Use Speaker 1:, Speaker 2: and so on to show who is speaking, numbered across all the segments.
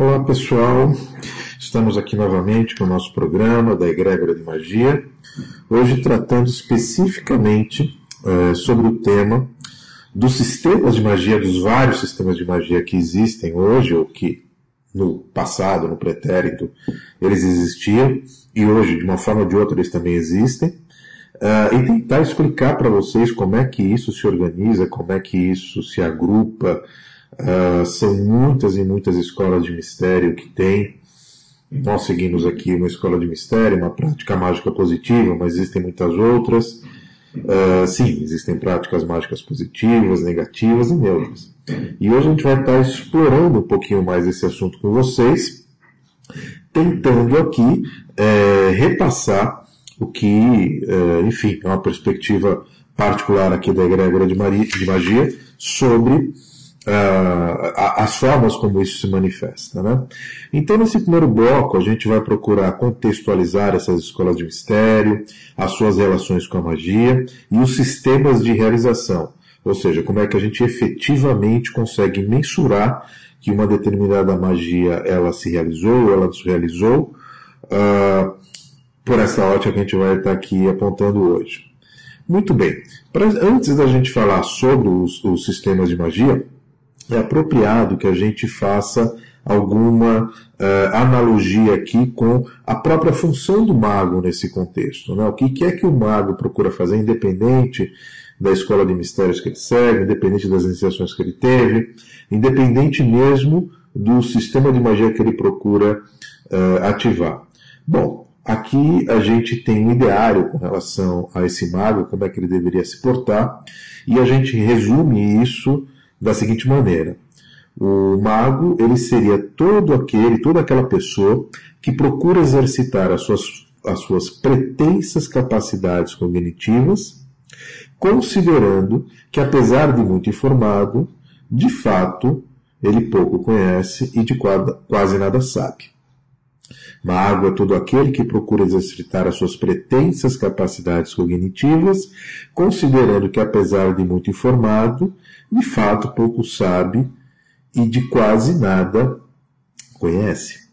Speaker 1: Olá pessoal, estamos aqui novamente com o nosso programa da Egrégora de Magia, hoje tratando especificamente é, sobre o tema dos sistemas de magia, dos vários sistemas de magia que existem hoje, ou que no passado, no pretérito, eles existiam, e hoje, de uma forma ou de outra, eles também existem, uh, e tentar explicar para vocês como é que isso se organiza, como é que isso se agrupa, Uh, são muitas e muitas escolas de mistério que tem. Nós seguimos aqui uma escola de mistério, uma prática mágica positiva, mas existem muitas outras. Uh, sim, existem práticas mágicas positivas, negativas e neutras. E hoje a gente vai estar explorando um pouquinho mais esse assunto com vocês, tentando aqui é, repassar o que, é, enfim, é uma perspectiva particular aqui da egrégora de, de magia sobre uh, as formas como isso se manifesta. Né? Então, nesse primeiro bloco, a gente vai procurar contextualizar essas escolas de mistério, as suas relações com a magia e os sistemas de realização. Ou seja, como é que a gente efetivamente consegue mensurar que uma determinada magia ela se realizou ou ela se realizou, uh, por essa ótica que a gente vai estar aqui apontando hoje. Muito bem. Pra, antes da gente falar sobre os, os sistemas de magia, é apropriado que a gente faça alguma uh, analogia aqui com a própria função do mago nesse contexto. Né? O que, que é que o mago procura fazer, independente da escola de mistérios que ele segue, independente das iniciações que ele teve, independente mesmo do sistema de magia que ele procura uh, ativar. Bom, aqui a gente tem um ideário com relação a esse mago, como é que ele deveria se portar, e a gente resume isso da seguinte maneira: o mago ele seria todo aquele, toda aquela pessoa que procura exercitar as suas, as suas pretensas capacidades cognitivas, considerando que apesar de muito informado, de fato ele pouco conhece e de quase nada sabe. Mago é todo aquele que procura exercitar as suas pretensas capacidades cognitivas, considerando que apesar de muito informado, de fato pouco sabe e de quase nada conhece.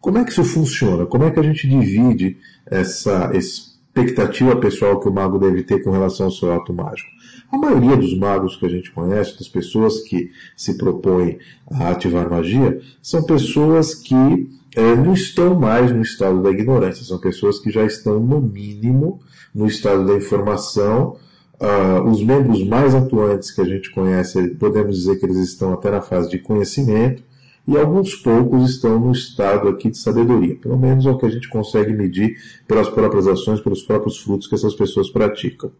Speaker 1: Como é que isso funciona? Como é que a gente divide essa expectativa pessoal que o mago deve ter com relação ao seu ato mágico? A maioria dos magos que a gente conhece, das pessoas que se propõem a ativar magia, são pessoas que é, não estão mais no estado da ignorância, são pessoas que já estão, no mínimo, no estado da informação Uh, os membros mais atuantes que a gente conhece, podemos dizer que eles estão até na fase de conhecimento, e alguns poucos estão no estado aqui de sabedoria. Pelo menos é o que a gente consegue medir pelas próprias ações, pelos próprios frutos que essas pessoas praticam.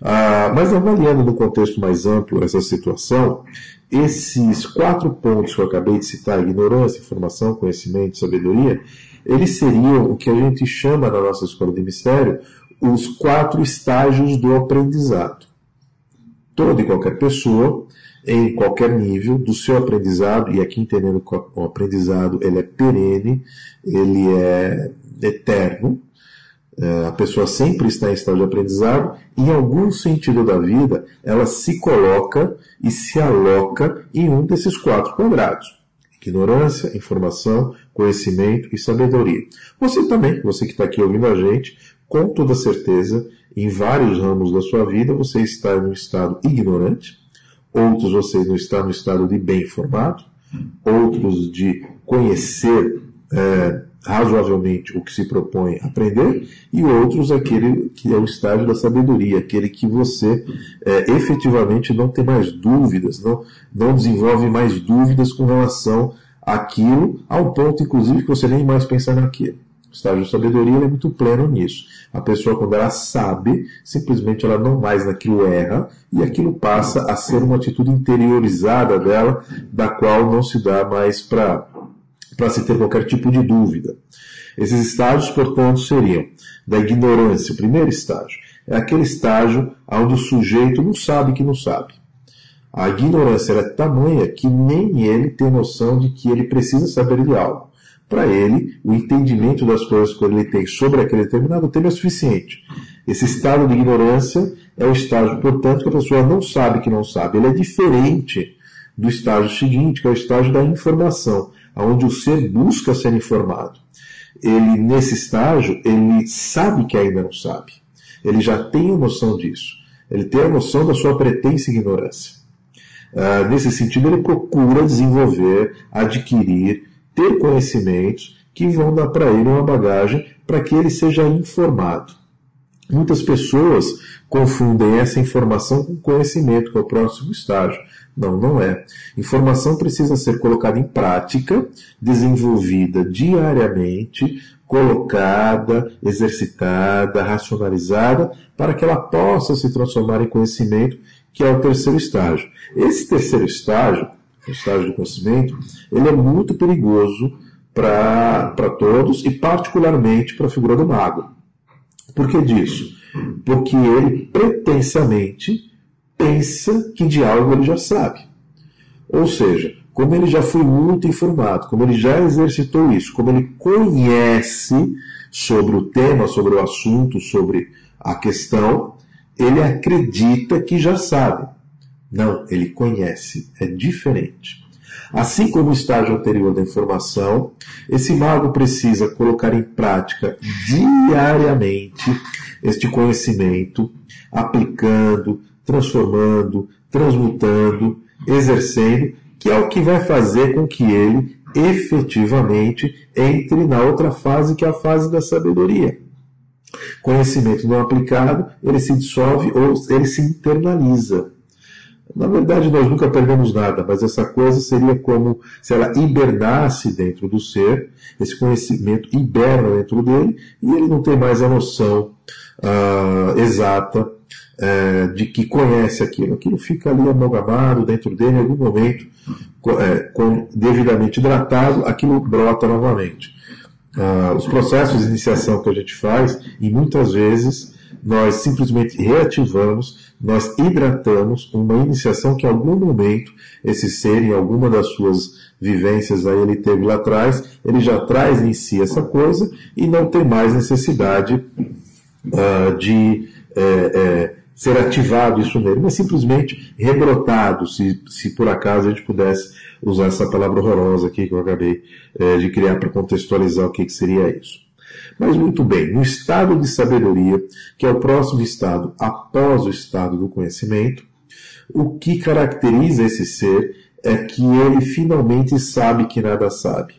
Speaker 1: Uh, mas avaliando no contexto mais amplo essa situação, esses quatro pontos que eu acabei de citar, ignorância, informação, conhecimento, sabedoria, eles seriam o que a gente chama na nossa escola de mistério os quatro estágios do aprendizado. Toda e qualquer pessoa, em qualquer nível do seu aprendizado, e aqui entendendo que o aprendizado ele é perene, ele é eterno, é, a pessoa sempre está em estado de aprendizado, em algum sentido da vida, ela se coloca e se aloca em um desses quatro quadrados. Ignorância, informação, conhecimento e sabedoria. Você também, você que está aqui ouvindo a gente, com toda certeza, em vários ramos da sua vida, você está em um estado ignorante, outros você não está no estado de bem informado, outros de conhecer é, razoavelmente o que se propõe aprender, e outros aquele que é o estágio da sabedoria, aquele que você é, efetivamente não tem mais dúvidas, não, não desenvolve mais dúvidas com relação àquilo, ao ponto, inclusive, que você nem mais pensa naquilo. O estágio de sabedoria é muito pleno nisso. A pessoa, quando ela sabe, simplesmente ela não mais naquilo erra e aquilo passa a ser uma atitude interiorizada dela, da qual não se dá mais para se ter qualquer tipo de dúvida. Esses estágios, portanto, seriam da ignorância. O primeiro estágio é aquele estágio onde o sujeito não sabe que não sabe. A ignorância é tamanha que nem ele tem noção de que ele precisa saber de algo para ele, o entendimento das coisas que ele tem sobre aquele determinado tema é suficiente. Esse estado de ignorância é o estágio, portanto, que a pessoa não sabe que não sabe. Ele é diferente do estágio seguinte, que é o estágio da informação. onde o ser busca ser informado. Ele, nesse estágio, ele sabe que ainda não sabe. Ele já tem a noção disso. Ele tem a noção da sua pretensa ignorância. Uh, nesse sentido, ele procura desenvolver, adquirir, ter conhecimentos que vão dar para ele uma bagagem para que ele seja informado. Muitas pessoas confundem essa informação com conhecimento, que é o próximo estágio. Não, não é. Informação precisa ser colocada em prática, desenvolvida diariamente, colocada, exercitada, racionalizada, para que ela possa se transformar em conhecimento, que é o terceiro estágio. Esse terceiro estágio, estágio do conhecimento, ele é muito perigoso para todos e particularmente para a figura do mago. Por que disso? Porque ele pretensamente pensa que de algo ele já sabe. Ou seja, como ele já foi muito informado, como ele já exercitou isso, como ele conhece sobre o tema, sobre o assunto, sobre a questão, ele acredita que já sabe. Não, ele conhece, é diferente. Assim como o estágio anterior da informação, esse mago precisa colocar em prática diariamente este conhecimento, aplicando, transformando, transmutando, exercendo, que é o que vai fazer com que ele efetivamente entre na outra fase, que é a fase da sabedoria. Conhecimento não aplicado, ele se dissolve ou ele se internaliza. Na verdade, nós nunca perdemos nada, mas essa coisa seria como se ela hibernasse dentro do ser, esse conhecimento hiberna dentro dele, e ele não tem mais a noção uh, exata é, de que conhece aquilo. Aquilo fica ali amalgamado dentro dele, em algum momento, é, com, devidamente hidratado, aquilo brota novamente. Ah, os processos de iniciação que a gente faz, e muitas vezes nós simplesmente reativamos, nós hidratamos uma iniciação que em algum momento esse ser, em alguma das suas vivências aí ele teve lá atrás, ele já traz em si essa coisa e não tem mais necessidade uh, de é, é, ser ativado isso nele, mas simplesmente rebrotado, se, se por acaso a gente pudesse usar essa palavra horrorosa aqui que eu acabei é, de criar para contextualizar o que, que seria isso. Mas muito bem, no estado de sabedoria, que é o próximo estado após o estado do conhecimento, o que caracteriza esse ser é que ele finalmente sabe que nada sabe.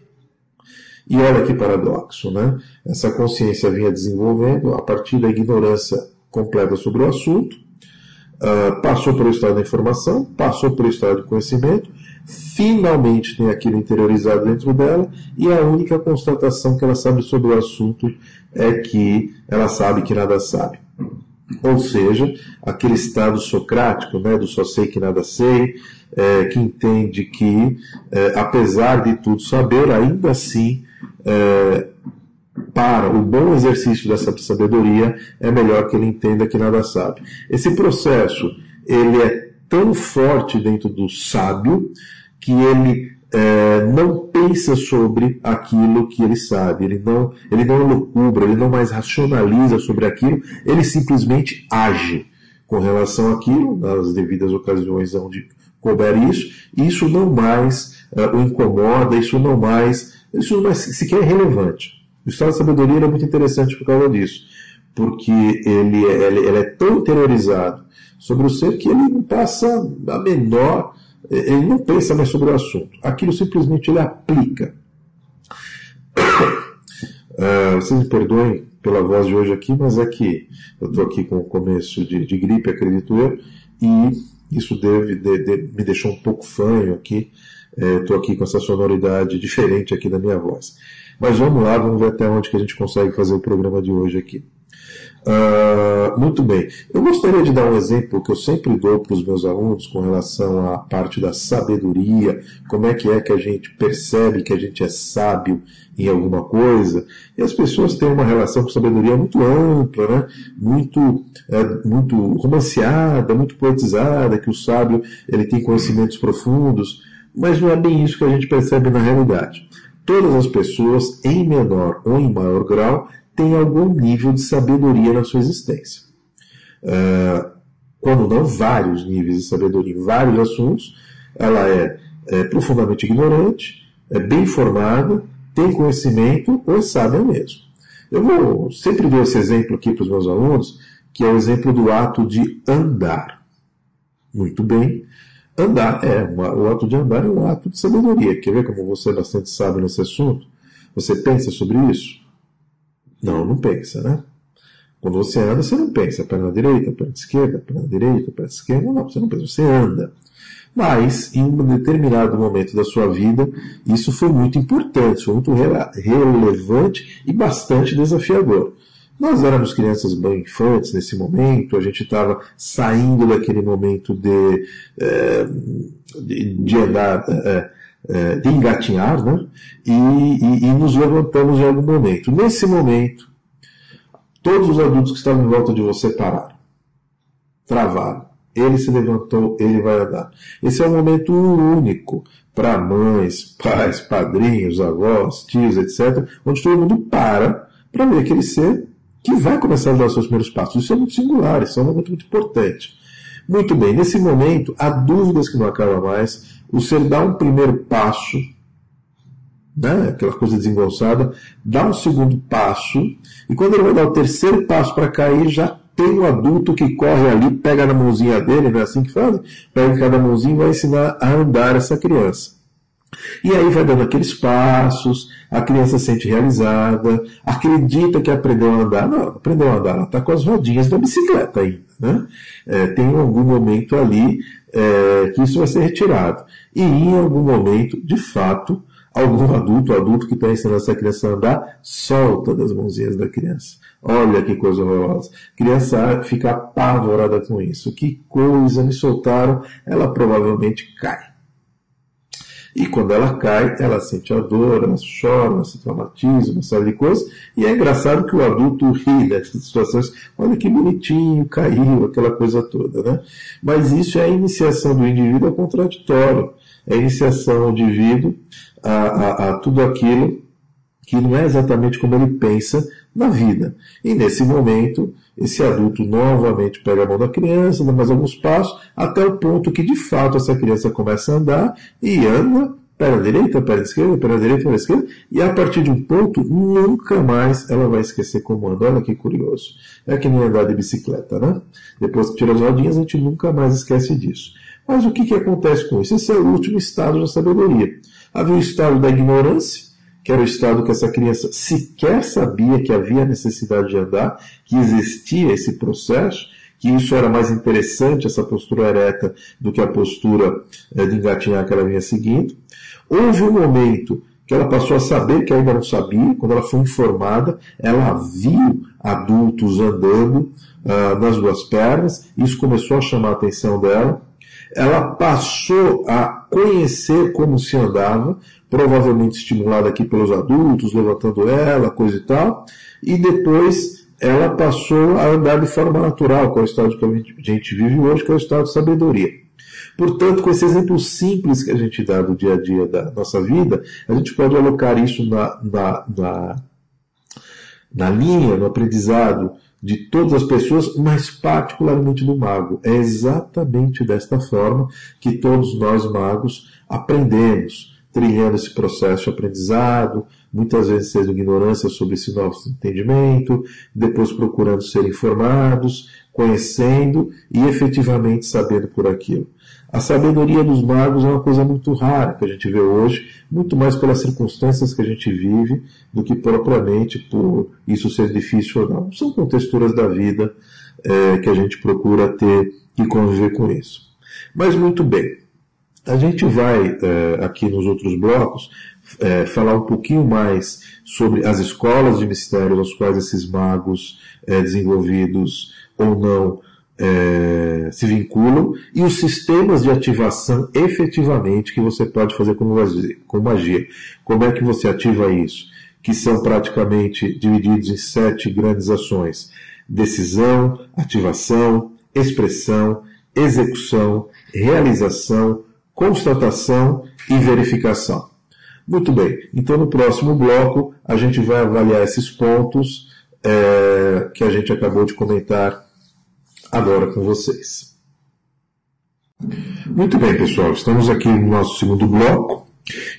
Speaker 1: E olha que paradoxo, né? Essa consciência vinha desenvolvendo a partir da ignorância completa sobre o assunto, uh, passou pelo estado da informação, passou pelo estado de conhecimento, finalmente tem aquilo interiorizado dentro dela, e a única constatação que ela sabe sobre o assunto é que ela sabe que nada sabe. Ou seja, aquele estado socrático, né, do só sei que nada sei, é, que entende que, é, apesar de tudo saber, ainda assim é, para o bom exercício dessa sabedoria, é melhor que ele entenda que nada sabe. Esse processo, ele é tão forte dentro do sábio que ele é, não pensa sobre aquilo que ele sabe, ele não, ele não loucubra, ele não mais racionaliza sobre aquilo, ele simplesmente age com relação àquilo, nas devidas ocasiões onde couber isso, e isso não mais é, o incomoda, isso não mais, isso não mais sequer é relevante. O estado de sabedoria é muito interessante por causa disso, porque ele, é, ele, ele é tão interiorizado sobre o ser que ele não passa a menor, ele não pensa mais sobre o assunto. Aquilo simplesmente ele aplica. Uh, vocês me perdoem pela voz de hoje aqui, mas é que eu estou aqui com o começo de, de, gripe, acredito eu, e isso deve, de, de, me deixou um pouco fanho aqui. Estou é, aqui com essa sonoridade diferente aqui da minha voz. Mas vamos lá, vamos ver até onde que a gente consegue fazer o programa de hoje aqui. Uh, muito bem. Eu gostaria de dar um exemplo que eu sempre dou para os meus alunos com relação à parte da sabedoria, como é que é que a gente percebe que a gente é sábio em alguma coisa. E as pessoas têm uma relação com sabedoria muito ampla, né? muito, é, muito romanceada, muito poetizada, que o sábio ele tem conhecimentos profundos, mas não é bem isso que a gente percebe na realidade. Todas as pessoas, em menor ou em maior grau, têm algum nível de sabedoria na sua existência. Uh, quando não vários níveis de sabedoria em vários assuntos, ela é, é profundamente ignorante, é bem formada, tem conhecimento ou é sábia mesmo. Eu vou sempre dou esse exemplo aqui para os meus alunos, que é o exemplo do ato de andar. Muito bem. Andar, é, o ato de andar é um ato de sabedoria. Quer ver como você é bastante sábio nesse assunto? Você pensa sobre isso? Não, não pensa, né? Quando você anda, você não pensa perna direita, perna esquerda, perna direita, perna esquerda. Não, você não pensa, você anda. Mas, em um determinado momento da sua vida, isso foi muito importante, foi muito relevante e bastante desafiador. Nós éramos crianças bem infantes nesse momento, a gente estava saindo daquele momento de, é, de, de andar, é, é, de engatinhar, né? E, e, e nos levantamos em algum momento. Nesse momento, todos os adultos que estavam em volta de você pararam, travaram ele se levantou, ele vai andar. Esse é um momento único para mães, pais, padrinhos, avós, tios, etc., onde todo mundo para para ver aquele ser que vai começar a dar os seus primeiros passos. Isso é muito singular, isso é um momento muito importante. Muito bem, nesse momento, há dúvidas que não acabam mais. O ser dá um primeiro passo, né, aquela coisa desengonçada, dá um segundo passo, e quando ele vai dar o terceiro passo para cair, já tem um adulto que corre ali, pega na mãozinha dele, não é assim que faz? Pega cada mãozinha e vai ensinar a andar essa criança. E aí vai dando aqueles passos, a criança se sente realizada, acredita que aprendeu a andar. Não, aprendeu a andar, ela está com as rodinhas da bicicleta ainda. Né? É, tem algum momento ali é, que isso vai ser retirado. E em algum momento, de fato, algum adulto, adulto que está ensinando essa criança a andar, solta das mãozinhas da criança. Olha que coisa horrorosa. A criança fica apavorada com isso. Que coisa, me soltaram. Ela provavelmente cai. E quando ela cai, ela sente a dor, ela chora, ela se traumatiza, uma série de coisas. E é engraçado que o adulto ri dessas situações. Olha que bonitinho, caiu, aquela coisa toda, né? Mas isso é a iniciação do indivíduo ao contraditório. É a iniciação do indivíduo a, a, a tudo aquilo que não é exatamente como ele pensa na vida. E nesse momento, esse adulto novamente pega a mão da criança, dá mais alguns passos, até o ponto que de fato essa criança começa a andar e anda perna direita, perna esquerda, perna direita, perna esquerda, e a partir de um ponto, nunca mais ela vai esquecer como anda. Olha que curioso. É que nem andar de bicicleta, né? Depois que tira as rodinhas, a gente nunca mais esquece disso. Mas o que, que acontece com isso? Esse é o último estado da sabedoria. Havia o estado da ignorância, que era o estado que essa criança sequer sabia que havia necessidade de andar, que existia esse processo, que isso era mais interessante, essa postura ereta, do que a postura eh, de engatinhar que ela vinha seguindo. Houve um momento que ela passou a saber que ainda não sabia, quando ela foi informada, ela viu adultos andando uh, nas duas pernas, isso começou a chamar a atenção dela, ela passou a conhecer como se andava, provavelmente estimulada aqui pelos adultos, levantando ela, coisa e tal, e depois ela passou a andar de forma natural, que é o estado que a gente vive hoje, que é o estado de sabedoria. Portanto, com esse exemplo simples que a gente dá do dia a dia da nossa vida, a gente pode alocar isso na, na, na, na linha, no aprendizado de todas as pessoas, mas particularmente do mago. É exatamente desta forma que todos nós magos aprendemos, trilhando esse processo de aprendizado, muitas vezes tendo ignorância sobre esse novo entendimento, depois procurando ser informados, conhecendo e efetivamente sabendo por aquilo. A sabedoria dos magos é uma coisa muito rara que a gente vê hoje, muito mais pelas circunstâncias que a gente vive do que propriamente por isso ser difícil ou não. São contexturas da vida é, que a gente procura ter e conviver com isso. Mas muito bem, a gente vai é, aqui nos outros blocos é, falar um pouquinho mais sobre as escolas de mistérios aos quais esses magos é, desenvolvidos ou não é, se vinculam e os sistemas de ativação efetivamente que você pode fazer com magia, com magia. Como é que você ativa isso? Que são praticamente divididos em sete grandes ações: decisão, ativação, expressão, execução, realização, constatação e verificação. Muito bem, então no próximo bloco a gente vai avaliar esses pontos é, que a gente acabou de comentar agora com vocês. Muito bem, pessoal, estamos aqui no nosso segundo bloco,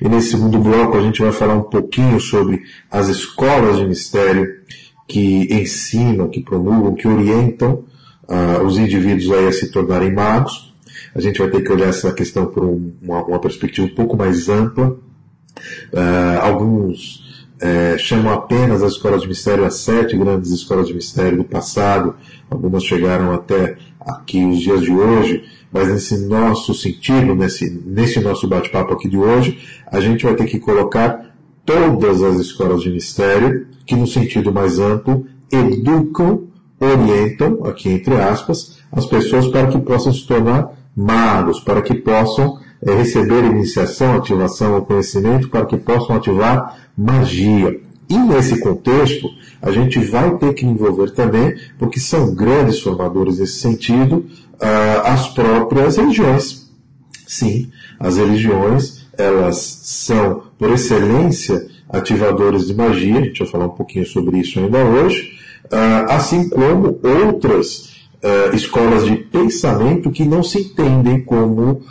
Speaker 1: E nesse segundo bloco a gente vai falar um pouquinho sobre as escolas de mistério que ensinam, que promulgam, que orientam uh, os indivíduos aí a se tornarem magos. A gente vai ter que olhar essa questão por um, uma, uma, perspectiva um pouco mais ampla. Uh, alguns é, chamam apenas as escolas de mistério as sete grandes escolas de mistério do passado, algumas chegaram até aqui os dias de hoje, mas nesse nosso sentido, nesse, nesse nosso bate-papo aqui de hoje, a gente vai ter que colocar todas as escolas de mistério, que no sentido mais amplo, educam, orientam, aqui entre aspas, as pessoas para que possam se tornar magos, para que possam é, receber iniciação, ativação ou conhecimento, para que possam ativar magia. E nesse contexto, a gente vai ter que envolver também, porque são grandes formadores nesse sentido, uh, as próprias religiões. Sim, as religiões, elas são, por excelência, ativadores de magia, a gente vai falar um pouquinho sobre isso ainda hoje, uh, assim como outras uh, escolas de pensamento que não se entendem como,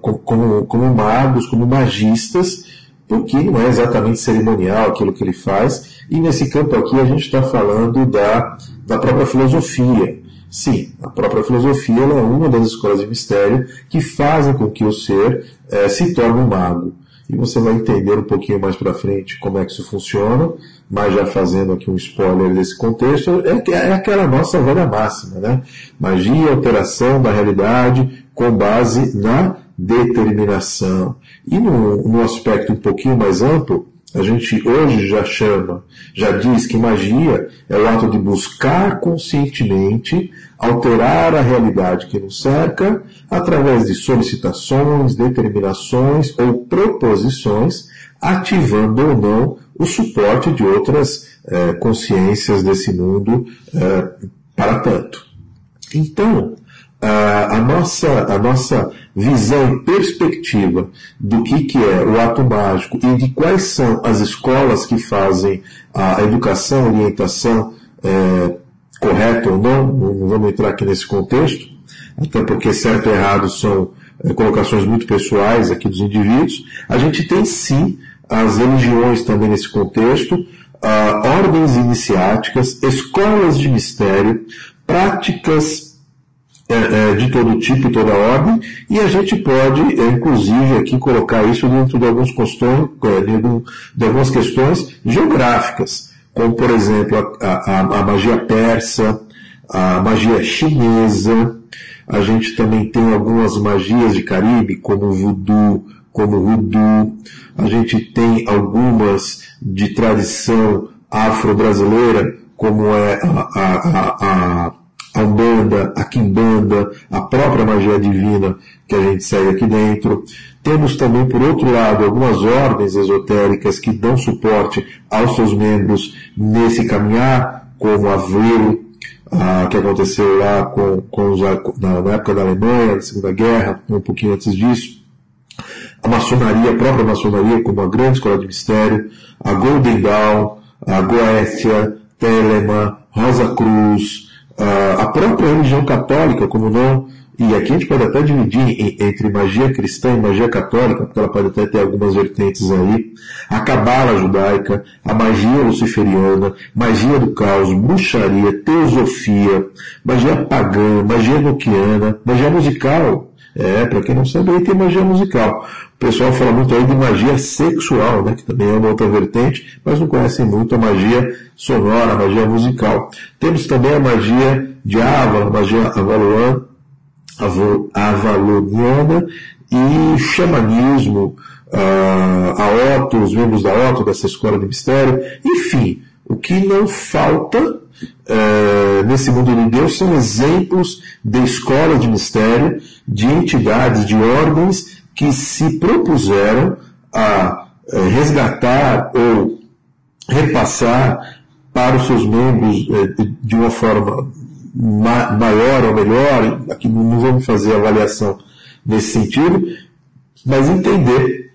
Speaker 1: como, como magos, como magistas, porque não é exatamente cerimonial aquilo que ele faz, e nesse campo aqui a gente está falando da, da própria filosofia. Sim, a própria filosofia é uma das escolas de mistério que fazem com que o ser é, se torne um mago. E você vai entender um pouquinho mais para frente como é que isso funciona, mas já fazendo aqui um spoiler desse contexto, é, é aquela nossa velha máxima, né? Magia, alteração da realidade com base na determinação. E no, no aspecto um pouquinho mais amplo, a gente hoje já chama, já diz que magia é o ato de buscar conscientemente alterar a realidade que nos cerca através de solicitações, determinações ou proposições, ativando ou não o suporte de outras é, consciências desse mundo é, para tanto. Então, a, a, nossa, a nossa visão e perspectiva do que, que é o ato mágico e de quais são as escolas que fazem a educação, orientação é, correta ou não, não vamos entrar aqui nesse contexto, até porque certo e errado são é, colocações muito pessoais aqui dos indivíduos, a gente tem sim as religiões também nesse contexto, uh, ordens iniciáticas, escolas de mistério, práticas de todo tipo e toda ordem, e a gente pode, é, inclusive, aqui colocar isso dentro de, alguns questões, é, de algumas questões geográficas, como, por exemplo, a, a, a magia persa, a magia chinesa, a gente também tem algumas magias de Caribe, como o voodoo, como o voodoo, a gente tem algumas de tradição afro-brasileira, como é a, a, a, a Umbanda, a Kimbanda, a própria magia divina que a gente segue aqui dentro. Temos também, por outro lado, algumas ordens esotéricas que dão suporte aos seus membros nesse caminhar, como a Vril, ah, que aconteceu lá com, com os, na, na, época da Alemanha, na Segunda Guerra, um pouquinho antes disso. A maçonaria, a própria maçonaria, como a grande escola de mistério, a Golden Dawn, a Goécia, Telema, Rosa Cruz, a própria religião católica, como não, e aqui a gente pode até dividir entre magia cristã e magia católica, porque ela pode até ter algumas vertentes aí, a cabala judaica, a magia luciferiana, magia do caos, bruxaria, teosofia, magia pagã, magia noquiana, magia musical, é, para quem não sabe, aí tem magia musical. O pessoal fala muito aí de magia sexual, né, que também é uma outra vertente, mas não conhecem muito a magia sonora, a magia musical. Temos também a magia de Ava, a magia avaloan, avaloniana e xamanismo, uh, a Otto, os membros da Otto, dessa escola de mistério. Enfim, o que não falta uh, nesse mundo de Deus são exemplos de escola de mistério, de entidades, de ordens que se propuseram a uh, resgatar ou repassar para os seus membros eh, de uma forma maior ou melhor, aqui não vamos fazer avaliação nesse sentido, mas entender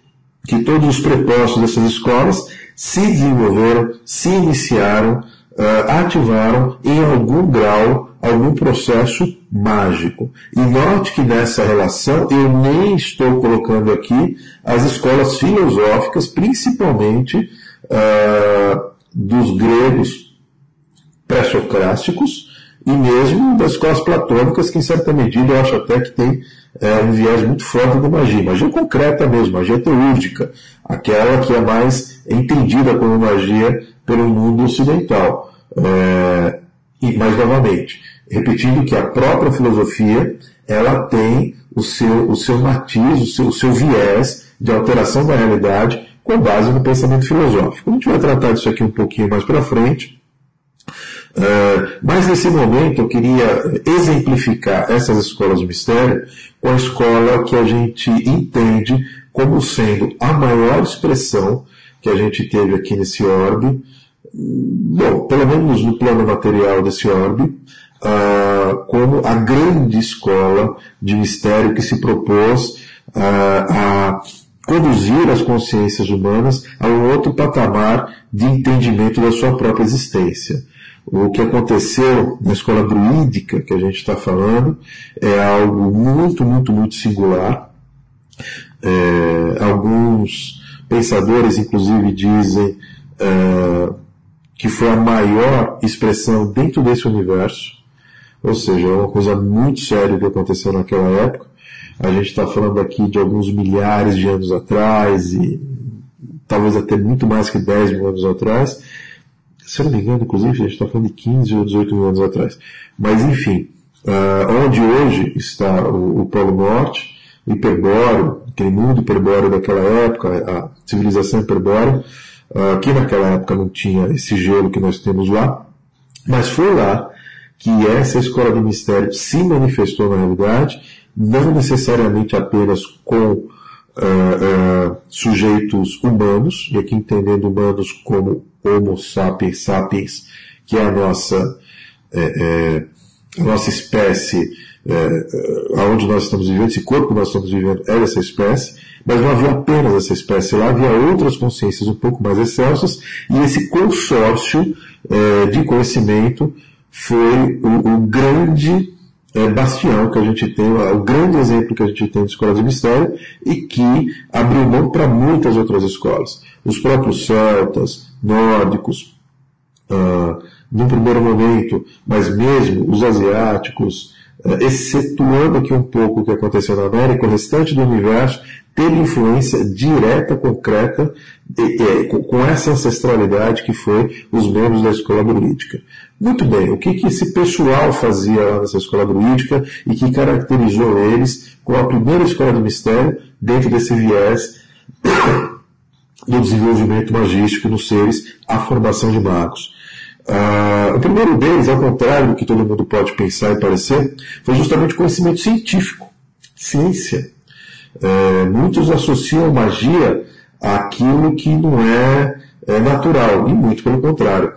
Speaker 1: que todos os propósitos dessas escolas se desenvolveram, se iniciaram, uh, ativaram em algum grau algum processo mágico. E note que nessa relação eu nem estou colocando aqui as escolas filosóficas, principalmente uh, dos gregos pré-socráticos e mesmo das escolas platônicas, que em certa medida eu acho até que tem é, um viés muito forte da magia. Magia concreta mesmo, magia teúrgica, aquela que é mais entendida como magia pelo mundo ocidental. É, e, mais novamente, repetindo que a própria filosofia ela tem o seu, o seu matiz, o seu, o seu viés de alteração da realidade com base no pensamento filosófico. A gente vai tratar disso aqui um pouquinho mais para frente. Uh, mas nesse momento eu queria exemplificar essas escolas de mistério com a escola que a gente entende como sendo a maior expressão que a gente teve aqui nesse orbe, bom, pelo menos no plano material desse orbe, uh, como a grande escola de mistério que se propôs uh, a conduzir as consciências humanas a um outro patamar de entendimento da sua própria existência. O que aconteceu na escola druídica que a gente está falando é algo muito, muito, muito singular. É, alguns pensadores, inclusive, dizem é, que foi a maior expressão dentro desse universo. Ou seja, é uma coisa muito séria que aconteceu naquela época. A gente está falando aqui de alguns milhares de anos atrás e talvez até muito mais que 10 mil anos atrás se eu não me engano, inclusive, a gente está falando de 15 ou 18 mil anos atrás. Mas, enfim, uh, onde hoje está o, o Polo Norte, o hiperbóreo, aquele mundo hiperbóreo daquela época, a civilização hiperbórea, que naquela época não tinha esse gelo que nós temos lá, mas foi lá que essa escola de mistério se manifestou na realidade, não necessariamente apenas com uh, uh, sujeitos humanos, e aqui entendendo humanos como Homo sapiens sapiens, que é a nossa, é, é, a nossa espécie, é, aonde nós estamos vivendo, esse corpo que nós estamos vivendo é dessa espécie, mas não havia apenas essa espécie lá, havia outras consciências um pouco mais excelsas, e esse consórcio é, de conhecimento foi o, o grande é, bastião que a gente tem, o grande exemplo que a gente tem de escola de mistério e que abriu mão para muitas outras escolas. Os próprios celtas, nórdicos, uh, num primeiro momento, mas mesmo os asiáticos, excetuando aqui um pouco o que aconteceu na América, o restante do universo teve influência direta, concreta, com essa ancestralidade que foi os membros da escola druídica. Muito bem, o que, que esse pessoal fazia lá nessa escola druídica e que caracterizou eles com a primeira escola do mistério dentro desse viés do desenvolvimento magístico nos seres, a formação de magos. Uh, o primeiro deles, ao contrário do que todo mundo pode pensar e parecer, foi justamente conhecimento científico, ciência. É, muitos associam magia àquilo que não é, é, natural, e muito pelo contrário.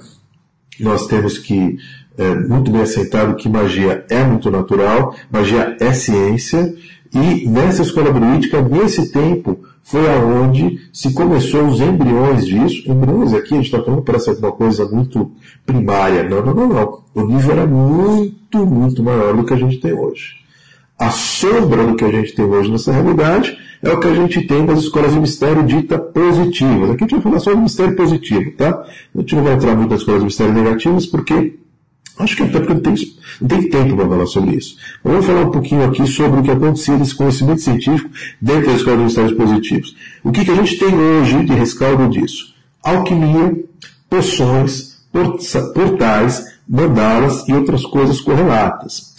Speaker 1: Nós temos que, é, muito bem aceitado que magia é muito natural, magia é ciência, e nessa escola druídica, nesse tempo, foi aonde se começou os embriões disso. Embriões aqui, a gente está falando, parece alguma coisa muito primária. Não, não, não, não. O nível era muito, muito maior do que a gente tem hoje a sombra do que a gente tem hoje nessa realidade é o que a gente tem nas escolas de mistério dita positivas. Aqui a gente vai falar só de mistério positivo, tá? A gente não vai entrar muito nas escolas de mistério negativas, porque acho que até porque não tem, não tem tempo para falar sobre isso. Vamos falar um pouquinho aqui sobre o que acontecia nesse conhecimento científico dentro da escola de mistérios positivos. O que, que a gente tem hoje de rescaldo disso? Alquimia, poções, portais, mandalas e outras coisas correlatas.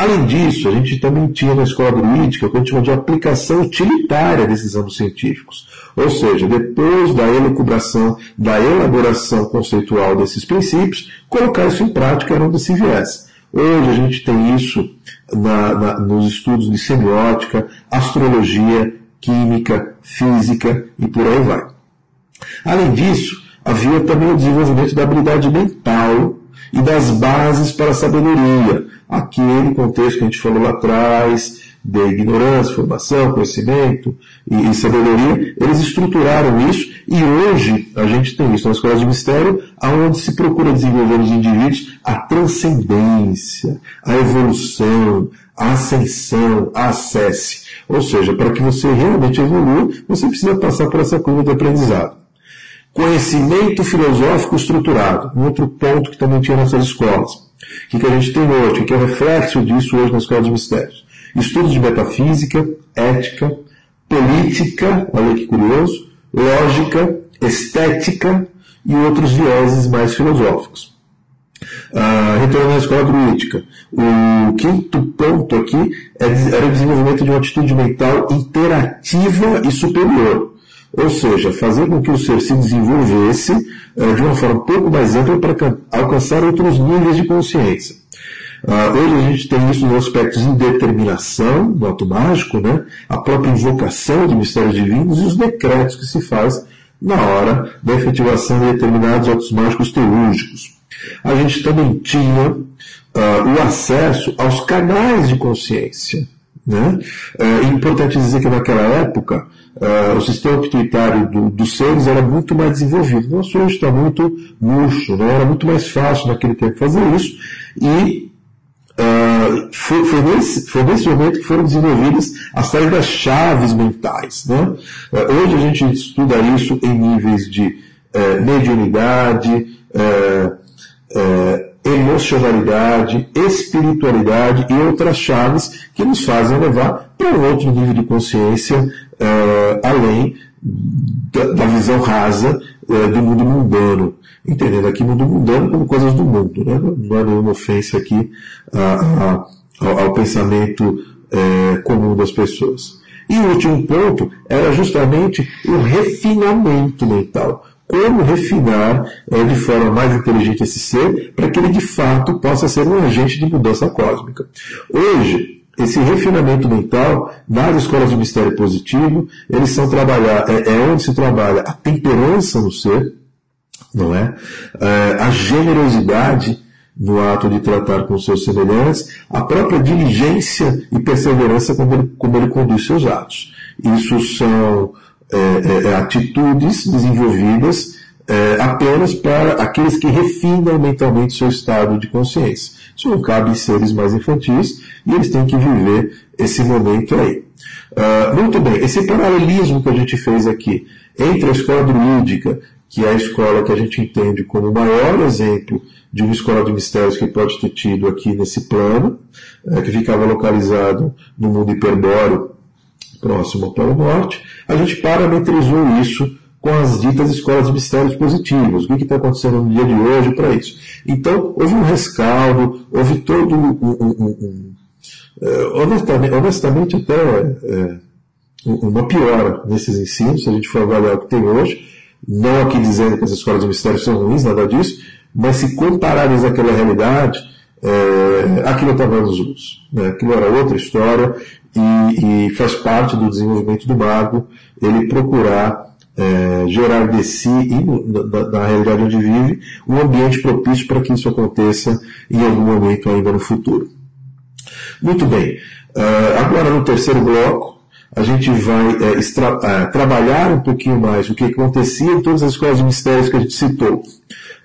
Speaker 1: Além disso, a gente também tinha na escola druídica o que a gente chama de aplicação utilitária desses anos científicos. Ou seja, depois da elucubração, da elaboração conceitual desses princípios, colocar isso em prática era um desse viés. Hoje a gente tem isso na, na, nos estudos de semiótica, astrologia, química, física e por aí vai. Além disso, havia também o desenvolvimento da habilidade mental e das bases para a sabedoria, aquele contexto que a gente falou lá atrás, de ignorância, formação, conhecimento e, sabedoria, eles estruturaram isso e hoje a gente tem isso nas escolas de mistério, aonde se procura desenvolver nos indivíduos a transcendência, a evolução, a ascensão, a acesse. Ou seja, para que você realmente evolua, você precisa passar por essa curva de aprendizado. Conhecimento filosófico estruturado, um outro ponto que também tinha nessas escolas. O que, que a gente tem hoje? O que é o reflexo disso hoje na Escola de Mistérios? Estudos de metafísica, ética, política, olha que curioso, lógica, estética e outros vieses mais filosóficos. Ah, retornando à escola druídica, o quinto ponto aqui é era o desenvolvimento de uma atitude mental interativa e superior. Ou seja, fazer com que o ser se desenvolvesse uh, de uma forma um pouco mais ampla para alcançar outros níveis de consciência. Uh, hoje a gente tem isso nos aspectos de indeterminação, no ato mágico, né? a própria invocação de mistérios divinos e os decretos que se faz na hora da efetivação de determinados atos mágicos teúrgicos. A gente também tinha uh, o acesso aos canais de consciência. Né? É importante dizer que naquela época uh, o sistema pituitário do, dos seres era muito mais desenvolvido. Nosso hoje está muito murcho, né? era muito mais fácil naquele tempo fazer isso. E uh, foi, foi, nesse, foi, nesse, momento que foram desenvolvidas as tais das chaves mentais. Né? Uh, hoje a gente estuda isso em níveis de mediunidade, emocionalidade, espiritualidade e outras chaves que nos fazem levar para um outro nível de consciência uh, além da, da, visão rasa uh, do mundo mundano. Entendendo aqui mundo mundano como coisas do mundo, né? não é nenhuma ofensa aqui a, a, ao, pensamento uh, comum das pessoas. E o último ponto era justamente o refinamento mental como refinar é, de forma mais inteligente esse ser para que ele de fato possa ser um agente de mudança cósmica. Hoje, esse refinamento mental nas escolas de mistério positivo, eles são trabalhar, é, é onde se trabalha a temperança no ser, não é? é a generosidade no ato de tratar com seus semelhantes, a própria diligência e perseverança como ele, como ele conduz seus atos. Isso são é, é, é, atitudes desenvolvidas é, apenas para aqueles que refinam mentalmente seu estado de consciência. Isso não cabe em seres mais infantis e eles têm que viver esse momento aí. Uh, muito bem, esse paralelismo que a gente fez aqui entre a escola druídica, que é a escola que a gente entende como o maior exemplo de uma escola de mistérios que pode ter tido aqui nesse plano, é, que ficava localizado no mundo hiperbóreo próximo ao Polo Norte, a gente parametrizou isso com as ditas escolas de mistérios positivos. O que está acontecendo no dia de hoje para isso? Então, houve um rescaldo, houve todo um, um, um, um é, honestamente, honestamente, até é, uma piora nesses ensinos, se a gente for avaliar o que tem hoje, não aqui dizendo que as escolas de mistérios são ruins, nada disso, mas se comparares àquela realidade, é, aquilo estava nos usos. Né? Aquilo era outra história e, e, faz parte do desenvolvimento do mago ele procurar é, gerar de si e na, realidade onde vive um ambiente propício para que isso aconteça em algum momento ainda no futuro. Muito bem. Uh, agora no terceiro bloco a gente vai é, é, trabalhar um pouquinho mais o que acontecia em todas as escolas de mistérios que a gente citou.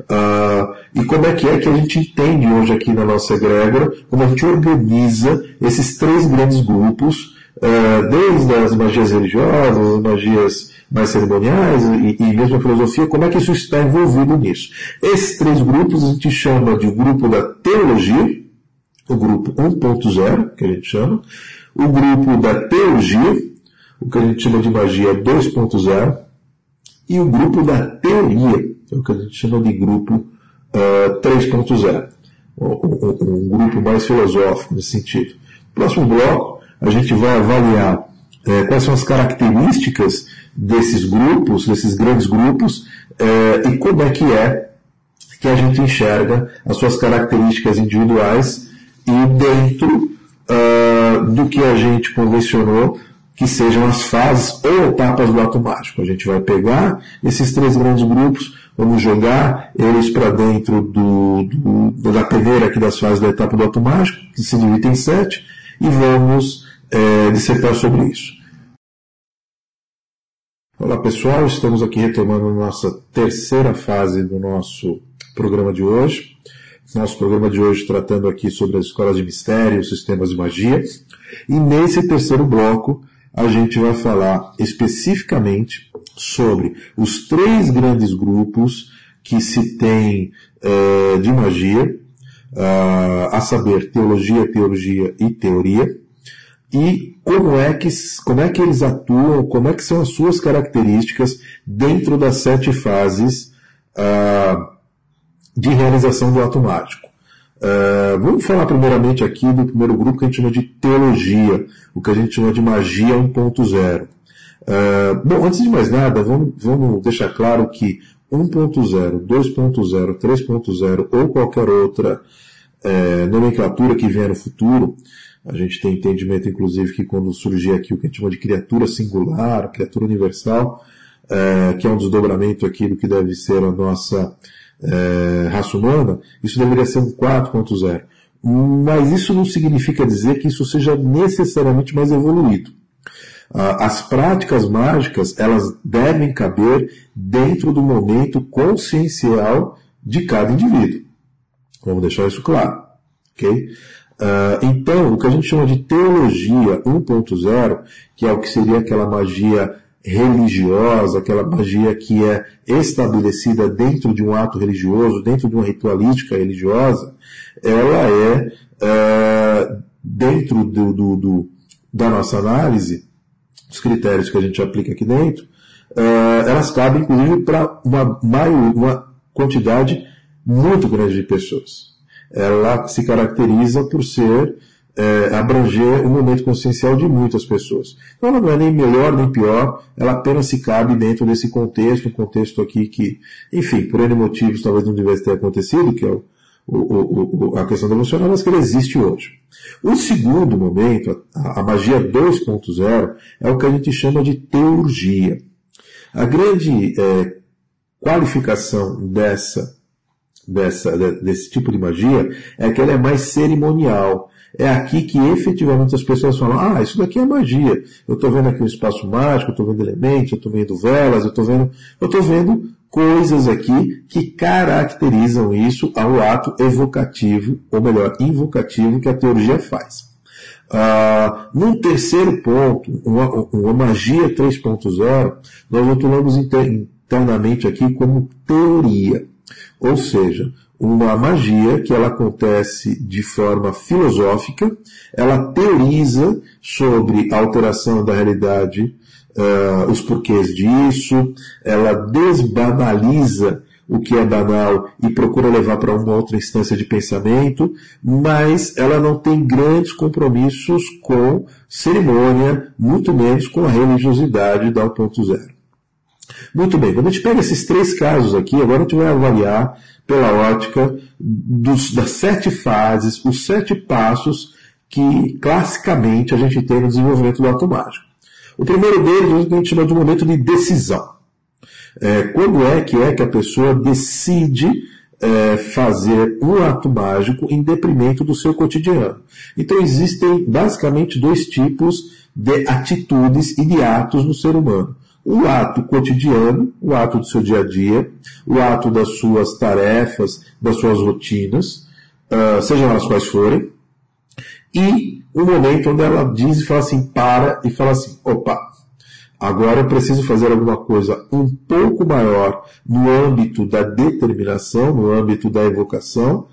Speaker 1: Uh, e como é que é que a gente entende hoje aqui na nossa egrégora, como a gente organiza esses três grandes grupos, uh, desde as magias religiosas, as magias mais cerimoniais e, e, mesmo a filosofia, como é que isso está envolvido nisso. Esses três grupos a gente chama de grupo da teologia, o grupo 1.0, que a gente chama, o grupo da teologia, o que a gente chama de magia 2.0, e o grupo da teoria, é o que a gente chama de grupo uh, 3.0, um, um, um, grupo mais filosófico nesse sentido. Próximo bloco, a gente vai avaliar eh, quais são as características desses grupos, desses grandes grupos, eh, e como é que é que a gente enxerga as suas características individuais e dentro uh, do que a gente convencionou que sejam as fases ou etapas do ato mágico. A gente vai pegar esses três grandes grupos, vamos jogar eles para dentro do, do, da peneira aqui das fases da etapa do ato mágico, que se divide em sete, e vamos é, dissertar sobre isso. Olá pessoal, estamos aqui retomando nossa terceira fase do nosso programa de hoje. Nosso programa de hoje tratando aqui sobre as escolas de mistério, sistemas de magia. E nesse terceiro bloco a gente vai falar especificamente sobre os três grandes grupos que se tem uh, de magia, a saber, teologia, teologia e teoria, e como é, que, como é que eles atuam, como é que são as suas características dentro das sete fases de realização do ato mágico. Uh, vamos falar primeiramente aqui do primeiro grupo que a gente chama de teologia, o que a gente chama de magia 1.0. Uh, bom, antes de mais nada, vamos, vamos deixar claro que 1.0, 2.0, 3.0 ou qualquer outra é, nomenclatura que vier no futuro, a gente tem entendimento, inclusive, que quando surgir aqui o que a gente chama de criatura singular, criatura universal, é, que é um desdobramento aqui do que deve ser a nossa é, raça humana, isso deveria ser um 4.0. Mas isso não significa dizer que isso seja necessariamente mais evoluído. As práticas mágicas, elas devem caber dentro do momento consciencial de cada indivíduo. Vamos deixar isso claro. ok? Uh, então, o que a gente chama de teologia 1.0, que é o que seria aquela magia religiosa, aquela magia que é estabelecida dentro de um ato religioso, dentro de uma ritualística religiosa, ela é, uh, dentro do, do, do, da nossa análise, os critérios que a gente aplica aqui dentro, uh, elas cabem inclusive para uma, uma quantidade muito grande de pessoas ela se caracteriza por ser é, abranger o momento consciencial de muitas pessoas. Então ela não é nem melhor nem pior, ela apenas se cabe dentro desse contexto, um contexto aqui que, enfim, por N motivos talvez não tivesse ter acontecido, que é o, o, o, a questão emocional, mas que ele existe hoje. O segundo momento, a, a magia 2.0, é o que a gente chama de teurgia. A grande é, qualificação dessa dessa, desse tipo de magia é que ela é mais cerimonial. É aqui que efetivamente as pessoas falam, ah, isso daqui é magia. Eu estou vendo aqui um espaço mágico, eu estou vendo elementos, eu estou vendo velas, eu estou vendo, eu estou vendo coisas aqui que caracterizam isso ao ato evocativo, ou melhor, invocativo que a teologia faz. Ah, num terceiro ponto, uma, uma magia 3.0, nós rotulamos internamente aqui como teoria. Ou seja, uma magia que ela acontece de forma filosófica, ela teoriza sobre a alteração da realidade, uh, os porquês disso, ela desbanaliza o que é banal e procura levar para uma outra instância de pensamento, mas ela não tem grandes compromissos com cerimônia, muito menos com a religiosidade da 1.0. Muito bem, quando a gente pega esses três casos aqui, agora a gente vai avaliar pela ótica dos, das sete fases, os sete passos que classicamente a gente tem no desenvolvimento do ato mágico. O primeiro deles é o que a gente chama de momento de decisão. É, quando é que é que a pessoa decide é, fazer um ato mágico em deprimento do seu cotidiano? Então existem basicamente dois tipos de atitudes e de atos no ser humano o ato cotidiano, o ato do seu dia a dia, o ato das suas tarefas, das suas rotinas, uh, sejam elas quais forem, e o momento onde ela diz e fala assim, para e fala assim, opa, agora eu preciso fazer alguma coisa um pouco maior no âmbito da determinação, no âmbito da evocação,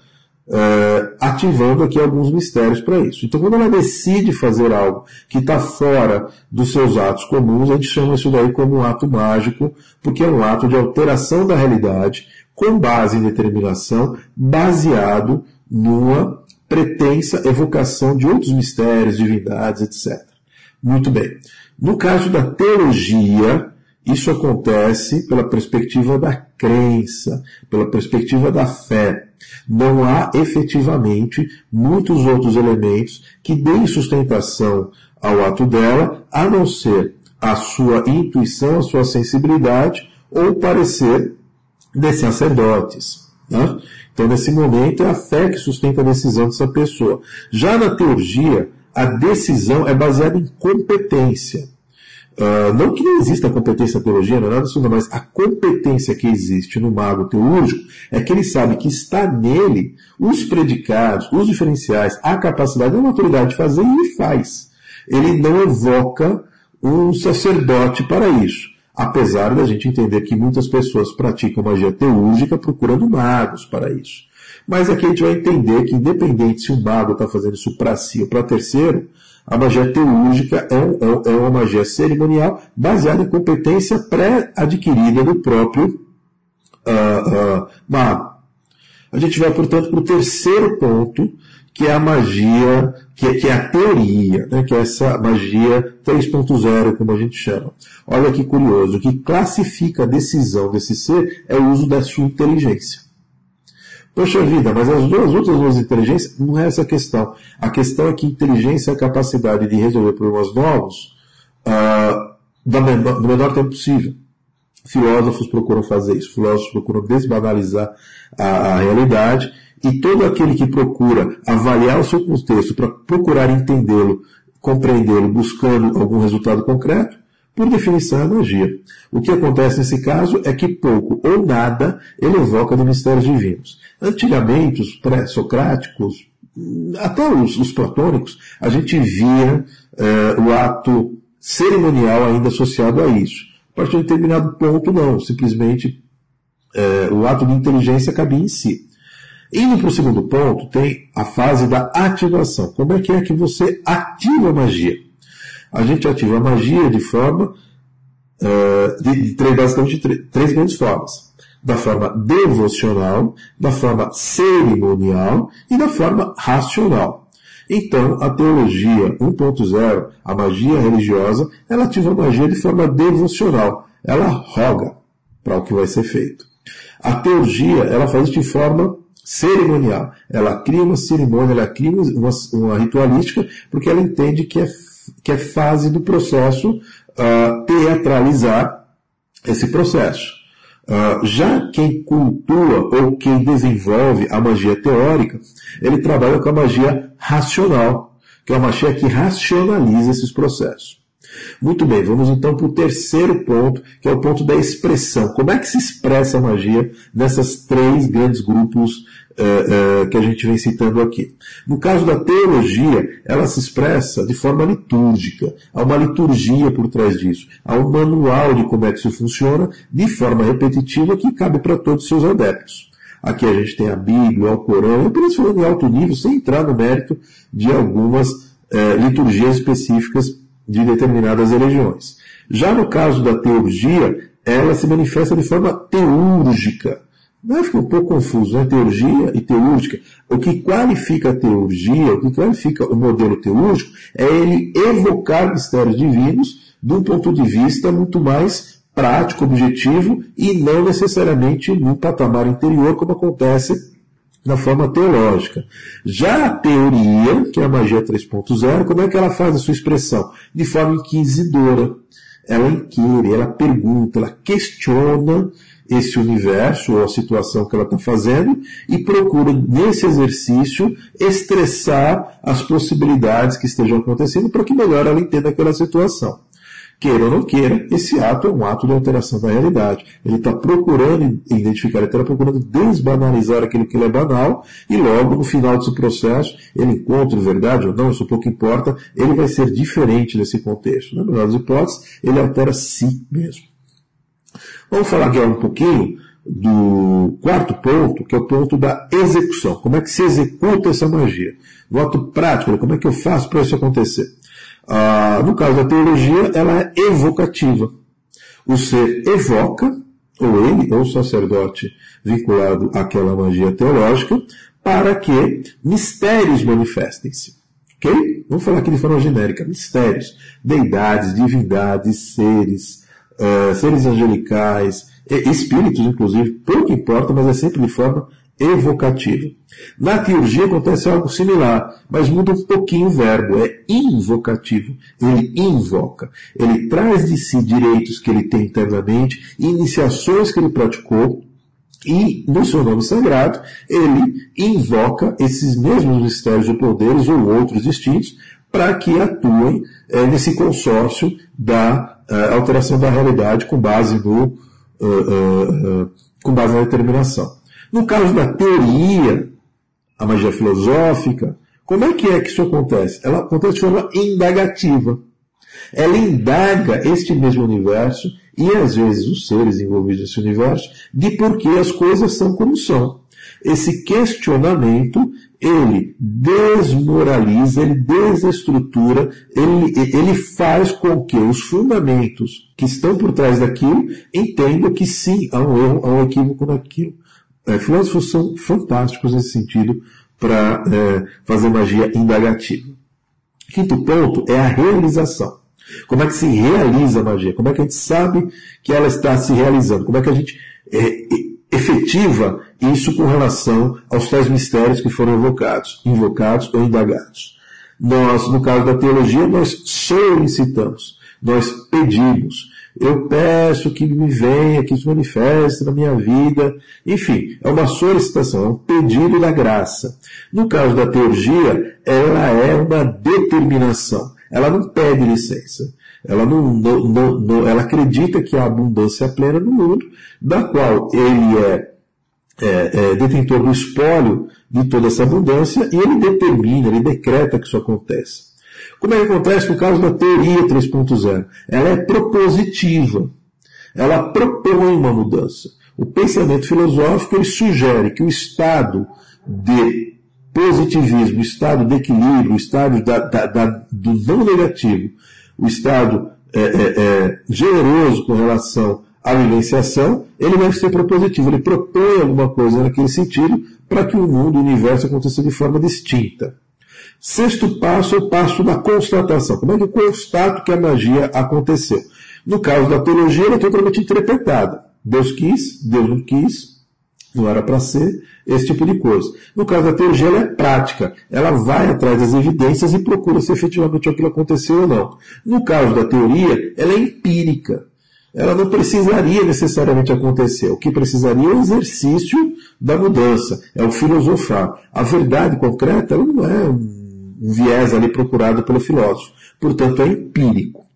Speaker 1: uh, ativando aqui alguns mistérios para isso. Então, quando ela decide fazer algo que está fora dos seus atos comuns, a gente chama isso daí como um ato mágico, porque é um ato de alteração da realidade com base em determinação, baseado numa pretensa evocação de outros mistérios, divindades, etc. Muito bem. No caso da teologia, isso acontece pela perspectiva da crença, pela perspectiva da fé. Não há efetivamente muitos outros elementos que deem sustentação ao ato dela, a não ser a sua intuição, a sua sensibilidade ou o parecer de sacerdotes. Né? Então, nesse momento, é a fé que sustenta a decisão dessa pessoa. Já na teologia, a decisão é baseada em competência. Uh, não que não exista competência na teologia, não é nada disso, mas a competência que existe no mago teúrgico é que ele sabe que está nele os predicados, os diferenciais, a capacidade e a maturidade de fazer e ele faz. Ele não evoca um sacerdote para isso. Apesar da gente entender que muitas pessoas praticam magia teúrgica procurando magos para isso. Mas aqui a gente vai entender que, independente se o mago está fazendo isso para si ou para terceiro, a magia teúrgica é, um, é, uma magia cerimonial baseada em competência pré-adquirida do próprio uh, uh, mago. A gente vai, portanto, para o terceiro ponto, que é a magia, que é, que é a teoria, né, que é essa magia 3.0, como a gente chama. Olha que curioso, o que classifica a decisão desse ser é o uso da sua inteligência. Poxa vida, mas as duas outras duas inteligências não é essa a questão. A questão é que inteligência é a capacidade de resolver problemas novos uh, menor, no menor tempo possível. Filósofos procuram fazer isso, filósofos procuram desbanalizar a, a realidade e todo aquele que procura avaliar o seu contexto para procurar entendê-lo, compreendê-lo, buscando algum resultado concreto, por definição é magia. O que acontece nesse caso é que pouco ou nada ele evoca de mistérios divinos. Antigamente, os pré-socráticos, até os, os, platônicos, a gente via é, o ato cerimonial ainda associado a isso. A partir de determinado ponto, não. Simplesmente é, o ato de inteligência cabia em si. Indo para o segundo ponto, tem a fase da ativação. Como é que é que você ativa a magia? a gente ativa a magia de forma uh, de, de, três, basicamente de três grandes formas. Da forma devocional, da forma cerimonial e da forma racional. Então, a teologia 1.0, a magia religiosa, ela ativa a magia de forma devocional. Ela roga para o que vai ser feito. A teologia, ela faz isso de forma cerimonial. Ela cria uma cerimônia, ela cria uma, uma ritualística, porque ela entende que é que é fase do processo uh, teatralizar esse processo. Uh, já quem cultua ou quem desenvolve a magia teórica, ele trabalha com a magia racional, que é uma magia que racionaliza esses processos. Muito bem, vamos então para o terceiro ponto, que é o ponto da expressão. Como é que se expressa a magia nessas três grandes grupos uh, uh, que a gente vem citando aqui? No caso da teologia, ela se expressa de forma litúrgica. Há uma liturgia por trás disso. Há um manual de como é que isso funciona, de forma repetitiva, que cabe para todos os seus adeptos. Aqui a gente tem a Bíblia, o Corão, apenas falando em alto nível, sem entrar no mérito de algumas uh, liturgias específicas de determinadas religiões. Já no caso da teurgia, ela se manifesta de forma teúrgica. Não fica um pouco confuso, né? Teurgia e teúrgica. O que qualifica a teurgia, o que qualifica o modelo teúrgico, é ele evocar mistérios divinos de um ponto de vista muito mais prático, objetivo, e não necessariamente num patamar interior, como acontece na forma teológica. Já a teoria, que é a magia 3.0, como é que ela faz a sua expressão? De forma inquisidora. Ela inquire, ela pergunta, ela questiona esse universo ou a situação que ela está fazendo e procura, nesse exercício, estressar as possibilidades que estejam acontecendo para que melhor ela entenda aquela situação queira ou não queira, esse ato é um ato de alteração da realidade. Ele está procurando identificar, ele está procurando desbanalizar aquilo que é banal, e logo, no final desse processo, ele encontra verdade ou não, isso pouco importa, ele vai ser diferente nesse contexto. Na melhor das hipóteses, ele altera si mesmo. Vamos falar agora um pouquinho do quarto ponto, que é o ponto da execução. Como é que se executa essa magia? No ato prático, como é que eu faço para isso acontecer? Ah, no caso da teologia, ela é evocativa. O ser evoca, ou ele, ou o sacerdote vinculado àquela magia teológica, para que mistérios manifestem-se. Ok? Vamos falar aqui de forma genérica. Mistérios. Deidades, divindades, seres, uh, seres angelicais, espíritos, inclusive, pouco importa, mas é sempre de forma evocativa. Na teurgia acontece algo similar, mas muda um pouquinho o verbo, é invocativo. Ele invoca. Ele traz de si direitos que ele tem internamente, iniciações que ele praticou, e no seu nome sagrado, ele invoca esses mesmos mistérios ou poderes ou outros distintos para que atuem é, nesse consórcio da é, alteração da realidade com base no uh, uh, com base na determinação. No caso da teoria, a magia filosófica, como é que é que isso acontece? Ela acontece de forma indagativa. Ela indaga este mesmo universo e às vezes os seres envolvidos nesse universo de por que as coisas são como são. Esse questionamento ele desmoraliza, ele desestrutura, ele, ele faz com que os fundamentos que estão por trás daquilo entendam que sim, há um erro, há um equívoco naquilo. É, filósofos são fantásticos nesse sentido para é, fazer magia indagativa. Quinto ponto é a realização. Como é que se realiza a magia? Como é que a gente sabe que ela está se realizando? Como é que a gente é, efetiva isso com relação aos tais mistérios que foram evocados, invocados ou indagados? Nós, no caso da teologia, nós solicitamos, nós pedimos, eu peço que me venha, que se manifeste na minha vida. Enfim, é uma solicitação, é um pedido da graça. No caso da teologia, ela é uma determinação. Ela não pede licença. Ela, não, não, não, ela acredita que há abundância plena no mundo, da qual ele é, é, é detentor do espólio de toda essa abundância e ele determina, ele decreta que isso aconteça. Como é que acontece no caso da teoria 3.0? Ela é propositiva. Ela propõe uma mudança. O pensamento filosófico ele sugere que o estado de positivismo, o estado de equilíbrio, o estado da, da, da, do não negativo, o estado é, é, é, generoso com relação à vivenciação, ele deve ser propositivo. Ele propõe alguma coisa naquele sentido para que o mundo, o universo aconteça de forma distinta. Sexto passo é o passo da constatação. Como é que eu constato que a magia aconteceu? No caso da teologia, ela é totalmente interpretada. Deus quis, Deus não quis, não era para ser, esse tipo de coisa. No caso da teologia, ela é prática. Ela vai atrás das evidências e procura se efetivamente aquilo aconteceu ou não. No caso da teoria, ela é empírica. Ela não precisaria necessariamente acontecer. O que precisaria é o exercício da mudança, é o filosofar. A verdade concreta ela não é um viés ali procurado pelo filósofo. Portanto, é empírico.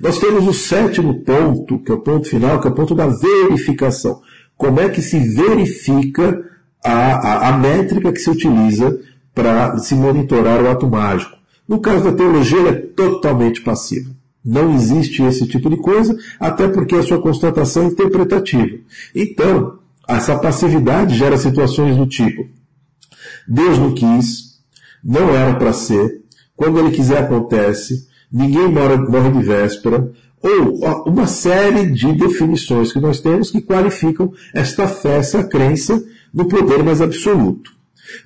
Speaker 1: Nós temos o sétimo ponto, que é o ponto final, que é o ponto da verificação. Como é que se verifica a, a, a métrica que se utiliza para se monitorar o ato mágico? No caso da teologia, é totalmente passiva. Não existe esse tipo de coisa, até porque a sua constatação é interpretativa. Então, essa passividade gera situações do tipo: Deus não quis, não era para ser, quando ele quiser acontece, ninguém morre, morre de véspera, ou uma série de definições que nós temos que qualificam esta fé, essa crença no poder mais absoluto.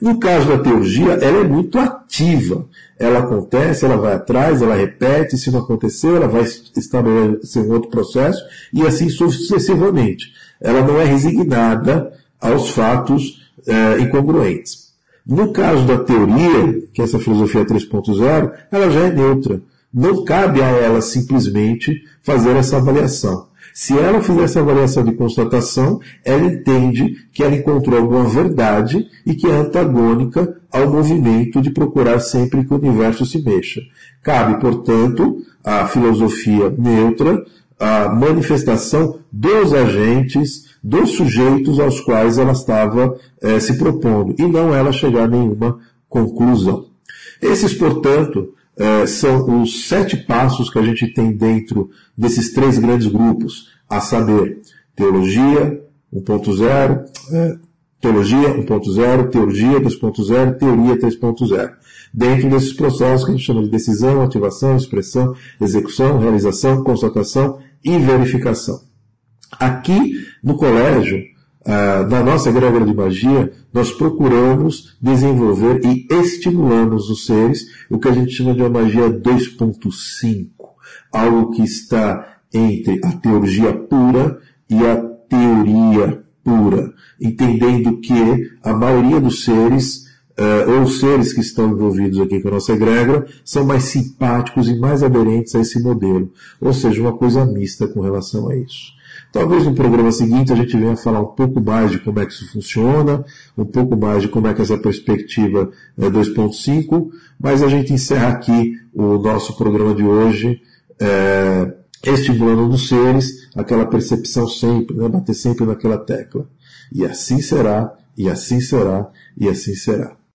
Speaker 1: No caso da teologia, ela é muito ativa. Ela acontece, ela vai atrás, ela repete, se não aconteceu, ela vai estabelecer um outro processo, e assim sucessivamente. Ela não é resignada aos fatos é, incongruentes. No caso da teoria, que é essa filosofia 3.0, ela já é neutra. Não cabe a ela simplesmente fazer essa avaliação. Se ela fizer essa avaliação de constatação, ela entende que ela encontrou alguma verdade e que é antagônica ao movimento de procurar sempre que o universo se mexa. Cabe, portanto, a filosofia neutra, a manifestação dos agentes, dos sujeitos aos quais ela estava eh, se propondo, e não ela chegar a nenhuma conclusão. Esses, portanto, eh, são os sete passos que a gente tem dentro desses três grandes grupos, a saber, teologia 1.0, eh, teologia 1.0, teologia 2.0, teoria 3.0. Dentro desses processos que a gente chama de decisão, ativação, expressão, execução, realização, constatação e verificação. Aqui no colégio, ah, na nossa grávida de magia, nós procuramos desenvolver e estimulamos os seres o que a gente chama de uma magia 2.5, algo que está entre a teologia pura e a teoria pura, entendendo que a maioria dos seres uh, ou seres que estão envolvidos aqui com a nossa egrégora são mais simpáticos e mais aderentes a esse modelo. Ou seja, uma coisa mista com relação a isso. Talvez no programa seguinte a gente venha falar um pouco mais de como é que isso funciona, um pouco mais de como é que essa perspectiva é 2.5, mas a gente encerra aqui o nosso programa de hoje, é, estimulando nos seres aquela percepção sempre, né, bater sempre naquela tecla. E assim será, e assim será, e assim será.